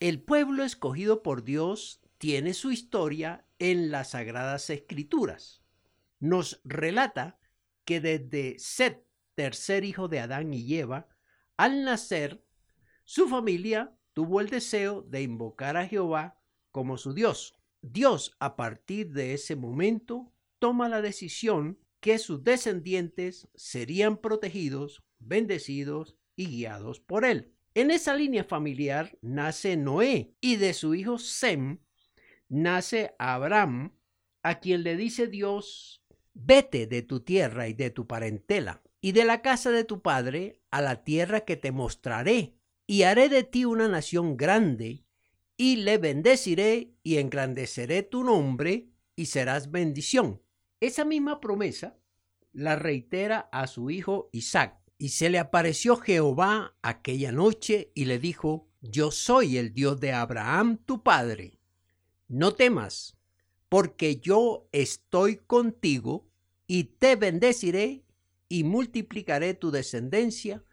El pueblo escogido por Dios tiene su historia en las Sagradas Escrituras. Nos relata que desde Set, tercer hijo de Adán y Eva, al nacer, su familia tuvo el deseo de invocar a Jehová como su Dios. Dios, a partir de ese momento, toma la decisión que sus descendientes serían protegidos, bendecidos y guiados por él. En esa línea familiar nace Noé y de su hijo Sem nace Abraham, a quien le dice Dios, vete de tu tierra y de tu parentela y de la casa de tu padre a la tierra que te mostraré, y haré de ti una nación grande, y le bendeciré y engrandeceré tu nombre, y serás bendición. Esa misma promesa la reitera a su hijo Isaac. Y se le apareció Jehová aquella noche y le dijo, Yo soy el Dios de Abraham tu padre. No temas, porque yo estoy contigo y te bendeciré y multiplicaré tu descendencia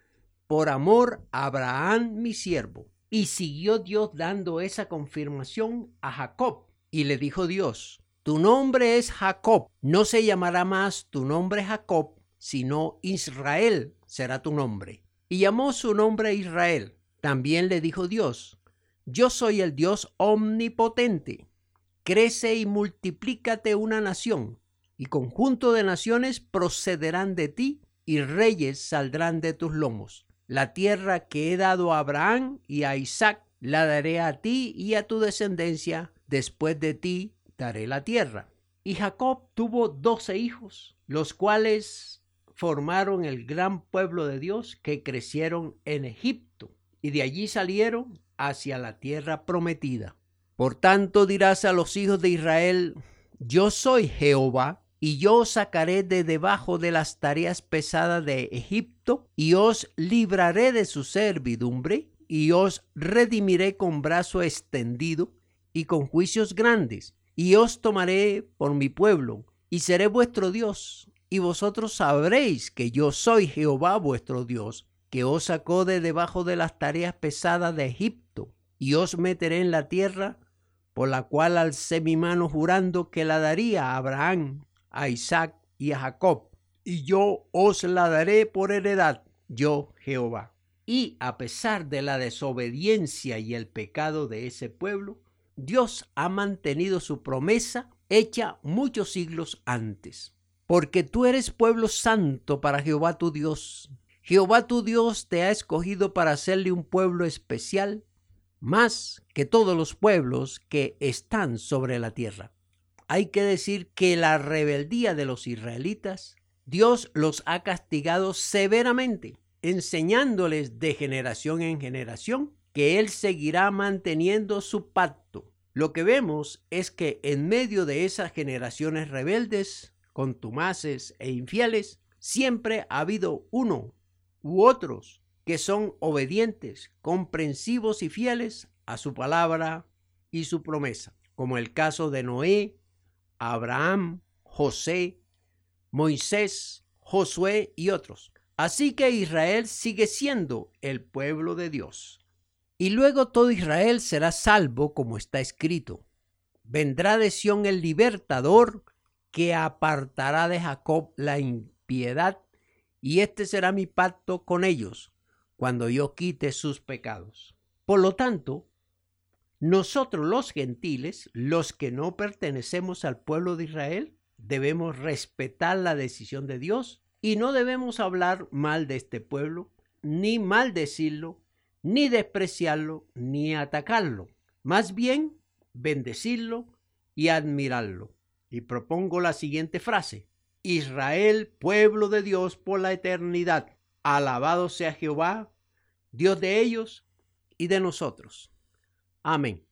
por amor a Abraham mi siervo. Y siguió Dios dando esa confirmación a Jacob. Y le dijo Dios, tu nombre es Jacob, no se llamará más tu nombre Jacob, sino Israel será tu nombre. Y llamó su nombre Israel. También le dijo Dios, yo soy el Dios omnipotente. Crece y multiplícate una nación, y conjunto de naciones procederán de ti, y reyes saldrán de tus lomos. La tierra que he dado a Abraham y a Isaac la daré a ti y a tu descendencia después de ti daré la tierra. Y Jacob tuvo doce hijos, los cuales formaron el gran pueblo de Dios que crecieron en Egipto, y de allí salieron hacia la tierra prometida. Por tanto dirás a los hijos de Israel, yo soy Jehová, y yo os sacaré de debajo de las tareas pesadas de Egipto, y os libraré de su servidumbre, y os redimiré con brazo extendido y con juicios grandes, y os tomaré por mi pueblo, y seré vuestro Dios, y vosotros sabréis que yo soy Jehová vuestro Dios, que os sacó de debajo de las tareas pesadas de Egipto, y os meteré en la tierra, por la cual alcé mi mano jurando que la daría a Abraham, a Isaac y a Jacob, y yo os la daré por heredad, yo Jehová. Y a pesar de la desobediencia y el pecado de ese pueblo, Dios ha mantenido su promesa hecha muchos siglos antes. Porque tú eres pueblo santo para Jehová tu Dios. Jehová tu Dios te ha escogido para hacerle un pueblo especial, más que todos los pueblos que están sobre la tierra. Hay que decir que la rebeldía de los israelitas, Dios los ha castigado severamente, enseñándoles de generación en generación que Él seguirá manteniendo su pacto. Lo que vemos es que en medio de esas generaciones rebeldes, contumaces e infieles, siempre ha habido uno u otros que son obedientes, comprensivos y fieles a su palabra y su promesa, como el caso de Noé, Abraham, José, Moisés, Josué y otros. Así que Israel sigue siendo el pueblo de Dios. Y luego todo Israel será salvo como está escrito. Vendrá de Sión el libertador que apartará de Jacob la impiedad, y este será mi pacto con ellos cuando yo quite sus pecados. Por lo tanto, nosotros los gentiles, los que no pertenecemos al pueblo de Israel, debemos respetar la decisión de Dios y no debemos hablar mal de este pueblo, ni maldecirlo, ni despreciarlo, ni atacarlo. Más bien, bendecirlo y admirarlo. Y propongo la siguiente frase. Israel, pueblo de Dios por la eternidad. Alabado sea Jehová, Dios de ellos y de nosotros. Amén.